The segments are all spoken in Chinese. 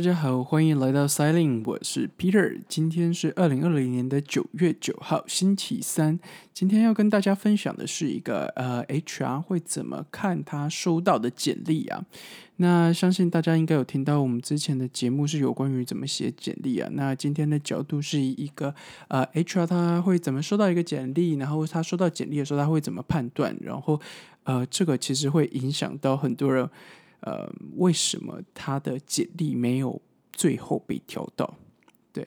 大家好，欢迎来到 Siling，我是 Peter。今天是二零二零年的九月九号，星期三。今天要跟大家分享的是一个呃，HR 会怎么看他收到的简历啊？那相信大家应该有听到我们之前的节目是有关于怎么写简历啊。那今天的角度是一个呃，HR 他会怎么收到一个简历，然后他收到简历的时候他会怎么判断，然后呃，这个其实会影响到很多人。呃，为什么他的简历没有最后被挑到？对，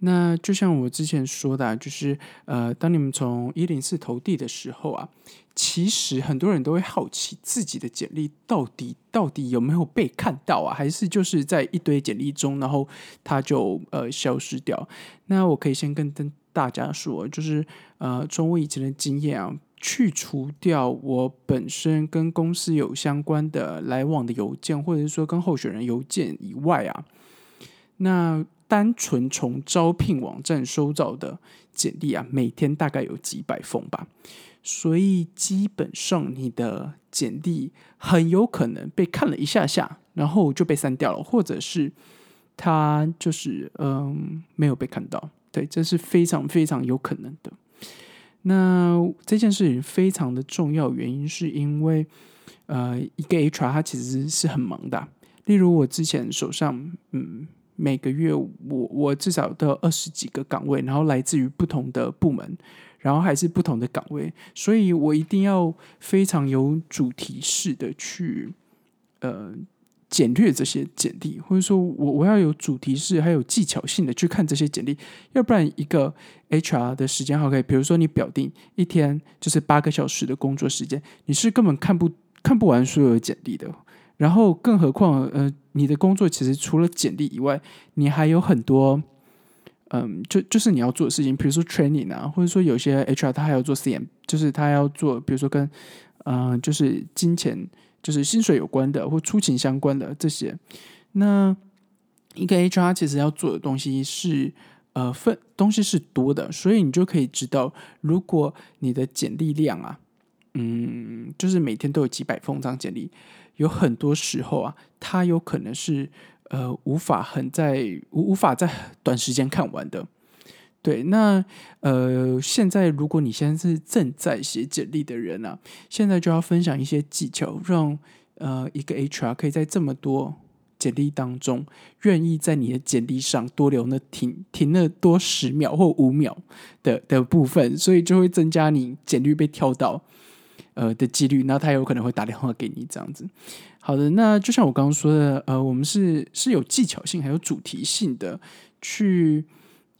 那就像我之前说的，就是呃，当你们从一零四投递的时候啊，其实很多人都会好奇自己的简历到底到底有没有被看到啊，还是就是在一堆简历中，然后它就呃消失掉。那我可以先跟跟大家说，就是呃，从我以前的经验啊。去除掉我本身跟公司有相关的来往的邮件，或者是说跟候选人邮件以外啊，那单纯从招聘网站收到的简历啊，每天大概有几百封吧，所以基本上你的简历很有可能被看了一下下，然后就被删掉了，或者是他就是嗯没有被看到，对，这是非常非常有可能的。那这件事情非常的重要，原因是因为，呃，一个 HR 他其实是很忙的。例如我之前手上，嗯，每个月我我至少都有二十几个岗位，然后来自于不同的部门，然后还是不同的岗位，所以我一定要非常有主题式的去，呃。简略这些简历，或者说我我要有主题式，还有技巧性的去看这些简历，要不然一个 HR 的时间好 K，比如说你表定一天就是八个小时的工作时间，你是根本看不看不完所有的简历的。然后更何况，呃，你的工作其实除了简历以外，你还有很多，嗯，就就是你要做的事情，比如说 training 啊，或者说有些 HR 他还要做 CM，就是他要做，比如说跟，嗯，就是金钱。就是薪水有关的或出勤相关的这些，那一个 HR 其实要做的东西是呃分东西是多的，所以你就可以知道，如果你的简历量啊，嗯，就是每天都有几百封张简历，有很多时候啊，它有可能是呃无法很在无无法在短时间看完的。对，那呃，现在如果你现在是正在写简历的人啊，现在就要分享一些技巧，让呃一个 HR 可以在这么多简历当中，愿意在你的简历上多留那停停那多十秒或五秒的的部分，所以就会增加你简历被跳到呃的几率，那他有可能会打电话给你这样子。好的，那就像我刚刚说的，呃，我们是是有技巧性还有主题性的去。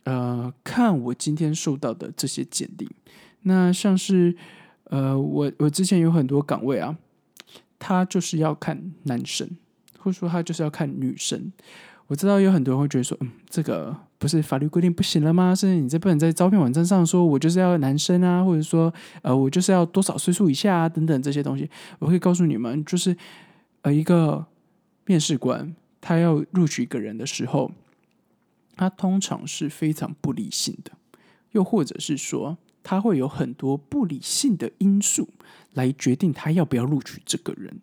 呃，看我今天受到的这些简历，那像是呃，我我之前有很多岗位啊，他就是要看男生，或者说他就是要看女生。我知道有很多人会觉得说，嗯，这个不是法律规定不行了吗？甚至你这不能在招聘网站上说我就是要男生啊，或者说呃，我就是要多少岁数以下啊，等等这些东西。我会告诉你们，就是呃，一个面试官他要录取一个人的时候。他通常是非常不理性的，又或者是说，他会有很多不理性的因素来决定他要不要录取这个人，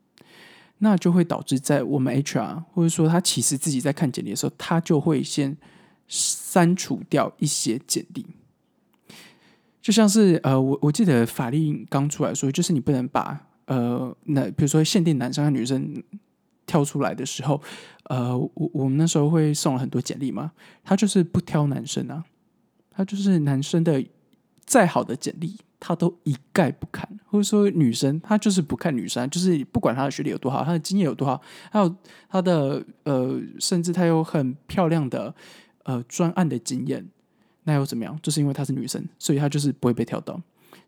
那就会导致在我们 HR 或者说他其实自己在看简历的时候，他就会先删除掉一些简历，就像是呃，我我记得法律刚出来说，就是你不能把呃，那比如说限定男生和女生。跳出来的时候，呃，我我们那时候会送了很多简历嘛，他就是不挑男生啊，他就是男生的再好的简历，他都一概不看，或者说女生，他就是不看女生，就是不管他的学历有多好，他的经验有多好，还有他的呃，甚至他有很漂亮的呃专案的经验，那又怎么样？就是因为她是女生，所以她就是不会被挑到。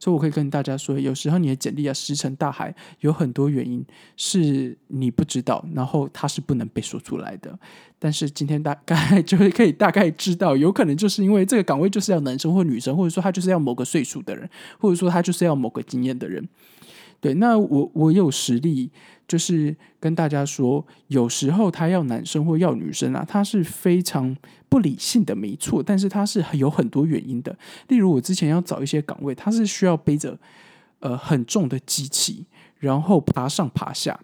所以，我可以跟大家说，有时候你的简历啊石沉大海，有很多原因是你不知道，然后它是不能被说出来的。但是今天大 概就是可以大概知道，有可能就是因为这个岗位就是要男生或女生，或者说他就是要某个岁数的人，或者说他就是要某个经验的人。对，那我我有实力，就是跟大家说，有时候他要男生或要女生啊，他是非常不理性的，没错，但是他是有很多原因的。例如，我之前要找一些岗位，他是需要背着呃很重的机器，然后爬上爬下，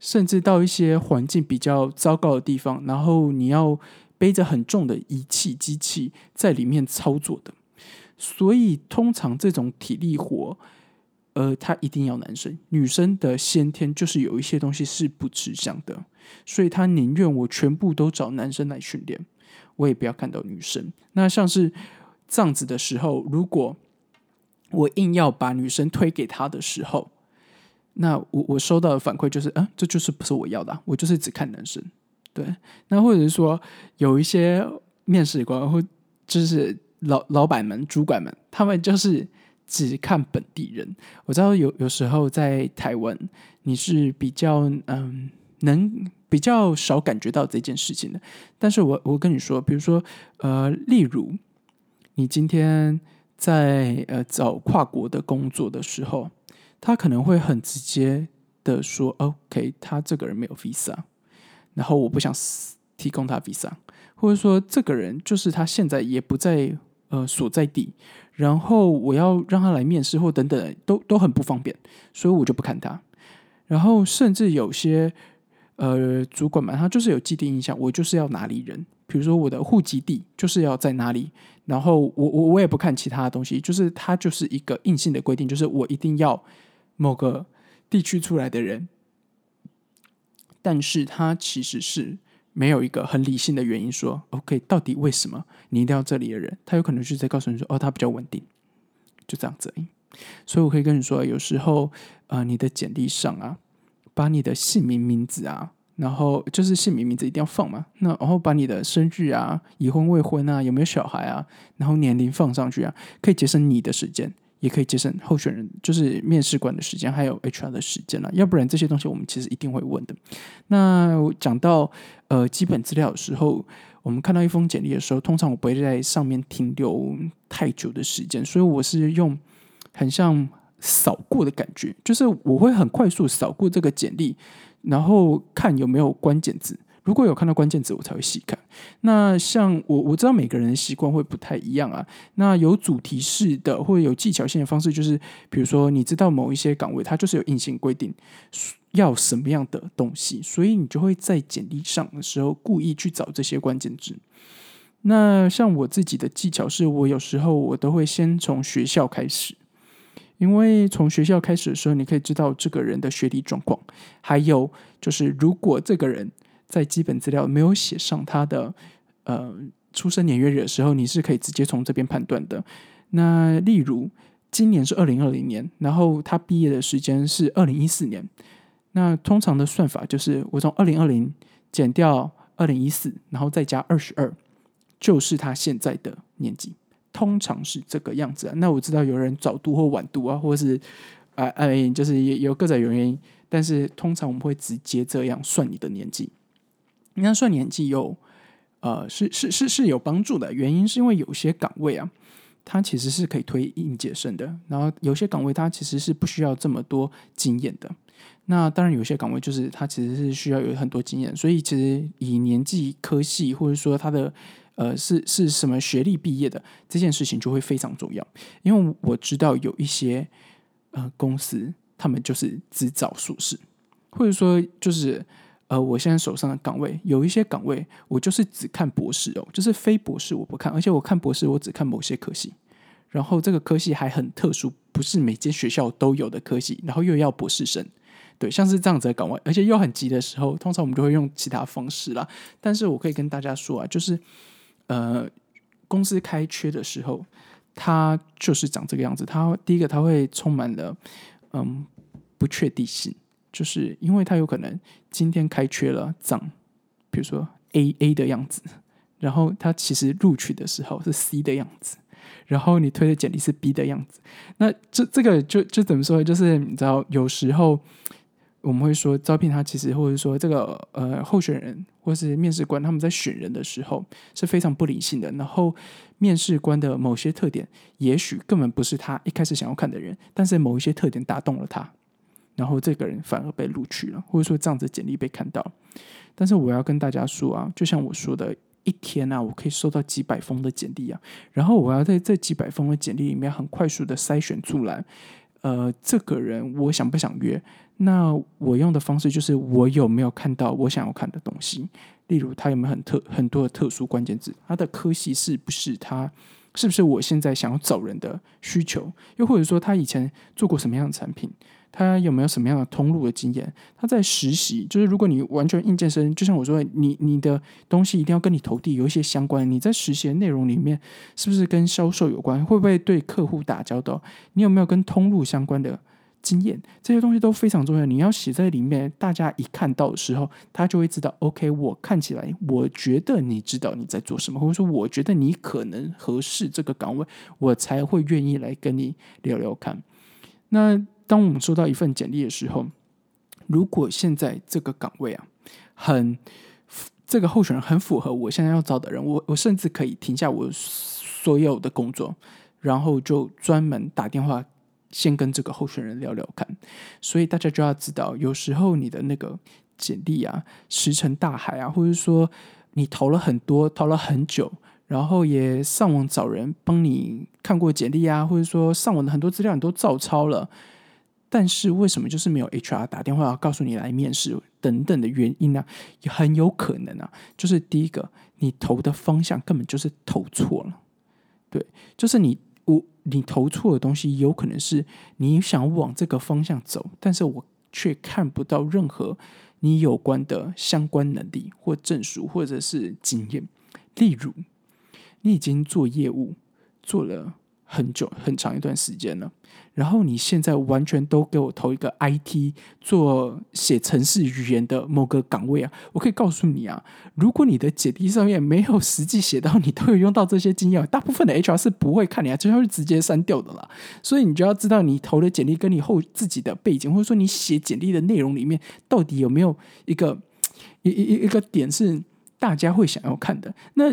甚至到一些环境比较糟糕的地方，然后你要背着很重的仪器机器在里面操作的。所以通常这种体力活，呃，他一定要男生，女生的先天就是有一些东西是不吃香的，所以他宁愿我全部都找男生来训练，我也不要看到女生。那像是这样子的时候，如果我硬要把女生推给他的时候，那我我收到的反馈就是，嗯，这就是不是我要的，我就是只看男生。对，那或者是说有一些面试官或就是。老老板们、主管们，他们就是只看本地人。我知道有有时候在台湾，你是比较嗯，能比较少感觉到这件事情的。但是我我跟你说，比如说呃，例如你今天在呃找跨国的工作的时候，他可能会很直接的说：“OK，他这个人没有 visa，然后我不想提供他 visa，或者说这个人就是他现在也不在。”呃，所在地，然后我要让他来面试或等等，都都很不方便，所以我就不看他。然后甚至有些呃主管嘛，他就是有既定印象，我就是要哪里人，比如说我的户籍地就是要在哪里，然后我我我也不看其他的东西，就是他就是一个硬性的规定，就是我一定要某个地区出来的人，但是他其实是。没有一个很理性的原因说，OK，到底为什么你一定要这里的人？他有可能是在告诉你说，哦，他比较稳定，就这样子。所以我可以跟你说，有时候啊，你的简历上啊，把你的姓名、名字啊，然后就是姓名、名字一定要放嘛。那然后把你的生日啊、已婚未婚啊、有没有小孩啊，然后年龄放上去啊，可以节省你的时间。也可以节省候选人就是面试官的时间，还有 HR 的时间了。要不然这些东西我们其实一定会问的。那讲到呃基本资料的时候，我们看到一封简历的时候，通常我不会在上面停留太久的时间，所以我是用很像扫过的感觉，就是我会很快速扫过这个简历，然后看有没有关键字。如果有看到关键词，我才会细看。那像我我知道每个人的习惯会不太一样啊。那有主题式的或者有技巧性的方式，就是比如说你知道某一些岗位它就是有硬性规定要什么样的东西，所以你就会在简历上的时候故意去找这些关键字。那像我自己的技巧是，我有时候我都会先从学校开始，因为从学校开始的时候，你可以知道这个人的学历状况，还有就是如果这个人。在基本资料没有写上他的呃出生年月日的时候，你是可以直接从这边判断的。那例如今年是二零二零年，然后他毕业的时间是二零一四年，那通常的算法就是我从二零二零减掉二零一四，然后再加二十二，就是他现在的年纪。通常是这个样子啊。那我知道有人早读或晚读啊，或者是啊哎，就是也有各种原因，但是通常我们会直接这样算你的年纪。应该算年纪有，呃，是是是是有帮助的。原因是因为有些岗位啊，它其实是可以推应届生的。然后有些岗位它其实是不需要这么多经验的。那当然有些岗位就是它其实是需要有很多经验。所以其实以年纪、科系或者说他的呃是是什么学历毕业的这件事情就会非常重要。因为我知道有一些呃公司，他们就是只找硕士，或者说就是。呃，我现在手上的岗位有一些岗位，我就是只看博士哦，就是非博士我不看，而且我看博士我只看某些科系，然后这个科系还很特殊，不是每间学校都有的科系，然后又要博士生，对，像是这样子的岗位，而且又很急的时候，通常我们就会用其他方式啦。但是我可以跟大家说啊，就是呃，公司开缺的时候，它就是长这个样子，它第一个它会充满了嗯不确定性。就是因为他有可能今天开缺了，涨，比如说 A A 的样子，然后他其实录取的时候是 C 的样子，然后你推的简历是 B 的样子，那这这个就就怎么说？就是你知道，有时候我们会说招聘他其实或者说这个呃候选人或是面试官他们在选人的时候是非常不理性的，然后面试官的某些特点也许根本不是他一开始想要看的人，但是某一些特点打动了他。然后这个人反而被录取了，或者说这样子简历被看到。但是我要跟大家说啊，就像我说的，一天啊，我可以收到几百封的简历啊。然后我要在这几百封的简历里面很快速的筛选出来，呃，这个人我想不想约？那我用的方式就是我有没有看到我想要看的东西，例如他有没有很特很多的特殊关键字，他的科系是不是他是不是我现在想要找人的需求，又或者说他以前做过什么样的产品。他有没有什么样的通路的经验？他在实习，就是如果你完全应届生，就像我说，你你的东西一定要跟你投递有一些相关。你在实习的内容里面，是不是跟销售有关？会不会对客户打交道？你有没有跟通路相关的经验？这些东西都非常重要。你要写在里面，大家一看到的时候，他就会知道。OK，我看起来，我觉得你知道你在做什么，或者说我觉得你可能合适这个岗位，我才会愿意来跟你聊聊看。那。当我们收到一份简历的时候，如果现在这个岗位啊，很这个候选人很符合我现在要找的人，我我甚至可以停下我所有的工作，然后就专门打电话先跟这个候选人聊聊看。所以大家就要知道，有时候你的那个简历啊，石沉大海啊，或者说你投了很多，投了很久。然后也上网找人帮你看过简历啊，或者说上网的很多资料你都照抄了。但是为什么就是没有 HR 打电话告诉你来面试等等的原因呢？也很有可能啊，就是第一个，你投的方向根本就是投错了。对，就是你我你投错的东西，有可能是你想往这个方向走，但是我却看不到任何你有关的相关能力或证书或者是经验。例如，你已经做业务做了。很久很长一段时间了，然后你现在完全都给我投一个 IT 做写程式语言的某个岗位啊！我可以告诉你啊，如果你的简历上面没有实际写到你都有用到这些经验，大部分的 HR 是不会看你啊，就会直接删掉的啦。所以你就要知道你投的简历跟你后自己的背景，或者说你写简历的内容里面到底有没有一个一一一个点是。大家会想要看的。那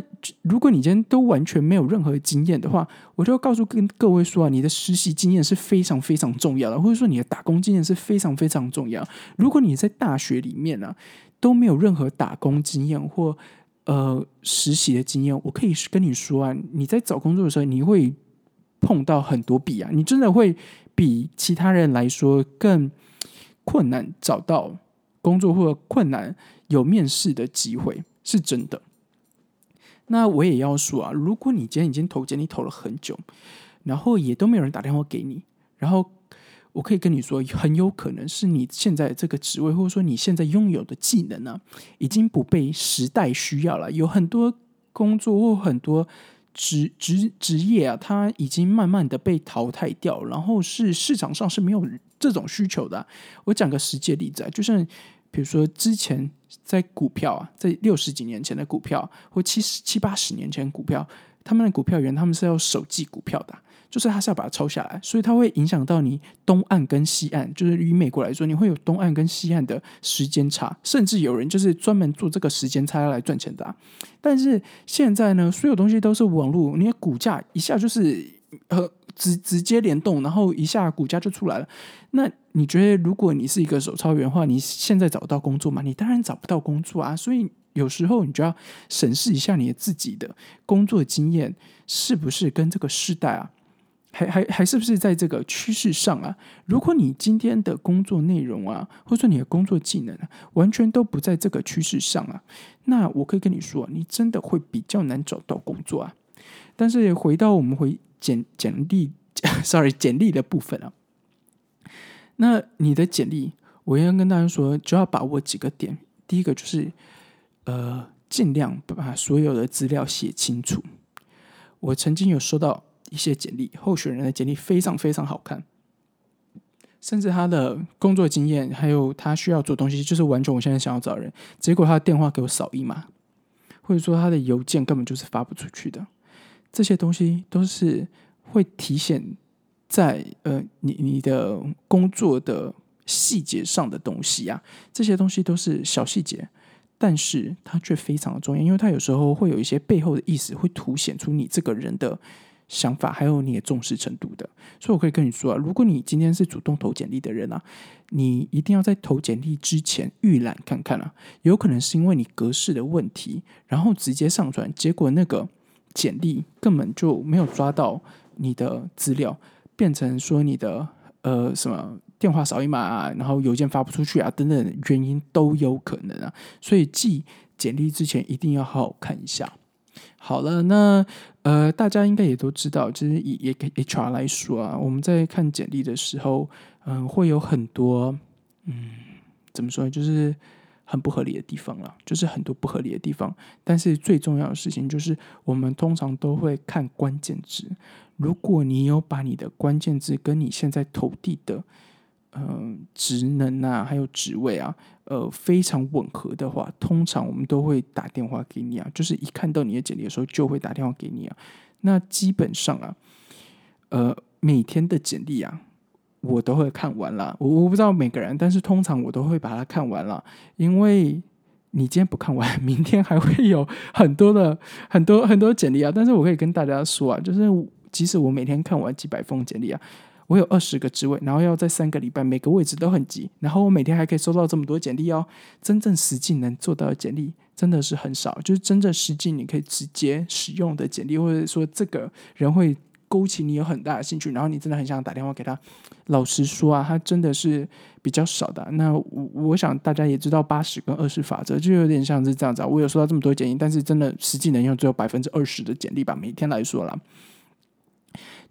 如果你今天都完全没有任何经验的话，我就要告诉跟各位说啊，你的实习经验是非常非常重要的，或者说你的打工经验是非常非常重要。如果你在大学里面呢都没有任何打工经验或呃实习的经验，我可以跟你说啊，你在找工作的时候你会碰到很多弊啊，你真的会比其他人来说更困难找到工作，或者困难有面试的机会。是真的。那我也要说啊，如果你今天已经投简历投了很久，然后也都没有人打电话给你，然后我可以跟你说，很有可能是你现在这个职位，或者说你现在拥有的技能呢，已经不被时代需要了。有很多工作或很多职职职业啊，它已经慢慢的被淘汰掉，然后是市场上是没有这种需求的。我讲个实际例子啊，就像。比如说，之前在股票啊，在六十几年前的股票，或七十七八十年前股票，他们的股票员他们是要手记股票的，就是他是要把它抄下来，所以它会影响到你东岸跟西岸，就是以美国来说，你会有东岸跟西岸的时间差，甚至有人就是专门做这个时间差来赚钱的。但是现在呢，所有东西都是网络，你的股价一下就是呃。直直接联动，然后一下股价就出来了。那你觉得，如果你是一个手抄员的话，你现在找不到工作吗？你当然找不到工作啊。所以有时候你就要审视一下你自己的工作经验是不是跟这个时代啊，还还还是不是在这个趋势上啊？如果你今天的工作内容啊，或者说你的工作技能啊，完全都不在这个趋势上啊，那我可以跟你说，你真的会比较难找到工作啊。但是回到我们回。简简历，sorry，简历的部分啊。那你的简历，我要跟大家说，就要把握几个点。第一个就是，呃，尽量把所有的资料写清楚。我曾经有收到一些简历，候选人的简历非常非常好看，甚至他的工作经验，还有他需要做东西，就是完全我现在想要找人。结果他的电话给我扫一码，或者说他的邮件根本就是发不出去的。这些东西都是会体现在呃你你的工作的细节上的东西啊，这些东西都是小细节，但是它却非常的重要，因为它有时候会有一些背后的意思，会凸显出你这个人的想法，还有你的重视程度的。所以我可以跟你说啊，如果你今天是主动投简历的人啊，你一定要在投简历之前预览看看啊，有可能是因为你格式的问题，然后直接上传，结果那个。简历根本就没有抓到你的资料，变成说你的呃什么电话扫一码啊，然后邮件发不出去啊等等原因都有可能啊。所以寄简历之前一定要好好看一下。好了，那呃大家应该也都知道，其实以以 HR 来说啊，我们在看简历的时候，嗯，会有很多嗯怎么说，就是很不合理的地方了，就是很多不合理的地方。但是最重要的事情就是，我们通常都会看关键字。如果你有把你的关键字跟你现在投递的，嗯，职能啊，还有职位啊，呃，非常吻合的话，通常我们都会打电话给你啊。就是一看到你的简历的时候，就会打电话给你啊。那基本上啊，呃，每天的简历啊，我都会看完了。我我不知道每个人，但是通常我都会把它看完了，因为你今天不看完，明天还会有很多的很多很多简历啊。但是我可以跟大家说啊，就是。即使我每天看完几百封简历啊，我有二十个职位，然后要在三个礼拜，每个位置都很急，然后我每天还可以收到这么多简历哦。真正实际能做到的简历真的是很少，就是真正实际你可以直接使用的简历，或者说这个人会勾起你有很大的兴趣，然后你真的很想打电话给他。老实说啊，他真的是比较少的。那我我想大家也知道八十跟二十法则，就有点像是这样子。我有收到这么多简历，但是真的实际能用只有百分之二十的简历吧，每天来说啦。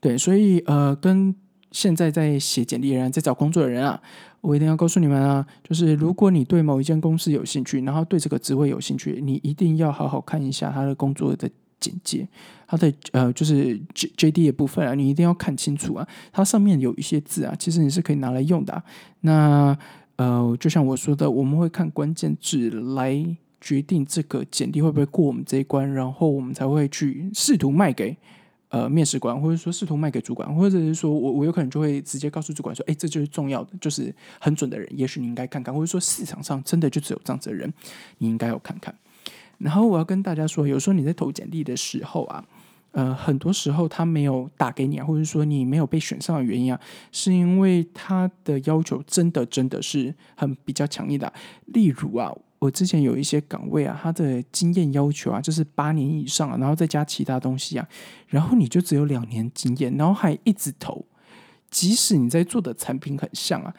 对，所以呃，跟现在在写简历的人，在找工作的人啊，我一定要告诉你们啊，就是如果你对某一间公司有兴趣，然后对这个职位有兴趣，你一定要好好看一下他的工作的简介，他的呃，就是 J J D 的部分啊，你一定要看清楚啊，它上面有一些字啊，其实你是可以拿来用的。那呃，就像我说的，我们会看关键字来决定这个简历会不会过我们这一关，然后我们才会去试图卖给。呃，面试官或者说试图卖给主管，或者是说我我有可能就会直接告诉主管说，哎，这就是重要的，就是很准的人，也许你应该看看，或者说市场上真的就只有这样子的人，你应该要看看。然后我要跟大家说，有时候你在投简历的时候啊，呃，很多时候他没有打给你啊，或者说你没有被选上的原因啊，是因为他的要求真的真的是很比较强硬的，例如啊。我之前有一些岗位啊，他的经验要求啊，就是八年以上，啊然后再加其他东西啊，然后你就只有两年经验，然后还一直投，即使你在做的产品很像啊，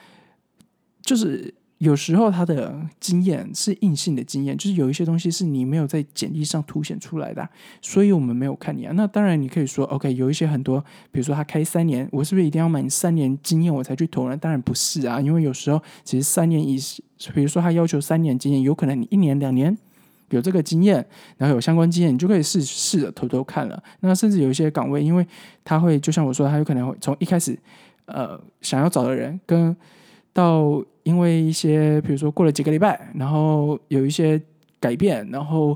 就是。有时候他的经验是硬性的经验，就是有一些东西是你没有在简历上凸显出来的，所以我们没有看你啊。那当然你可以说，OK，有一些很多，比如说他开三年，我是不是一定要满三年经验我才去投呢？当然不是啊，因为有时候其实三年以，比如说他要求三年经验，有可能你一年两年有这个经验，然后有相关经验，你就可以试试着偷偷看了。那甚至有一些岗位，因为他会就像我说，他有可能会从一开始，呃，想要找的人跟。到因为一些，比如说过了几个礼拜，然后有一些改变，然后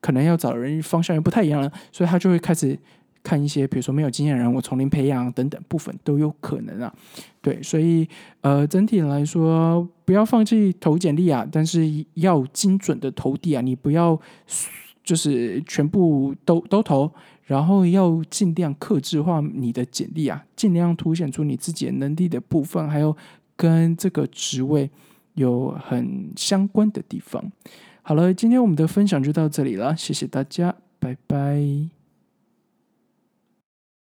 可能要找人方向又不太一样了，所以他就会开始看一些，比如说没有经验人，我从零培养等等部分都有可能啊。对，所以呃，整体来说，不要放弃投简历啊，但是要精准的投递啊，你不要就是全部都都投，然后要尽量克制化你的简历啊，尽量凸显出你自己能力的部分，还有。跟这个职位有很相关的地方。好了，今天我们的分享就到这里了，谢谢大家，拜拜。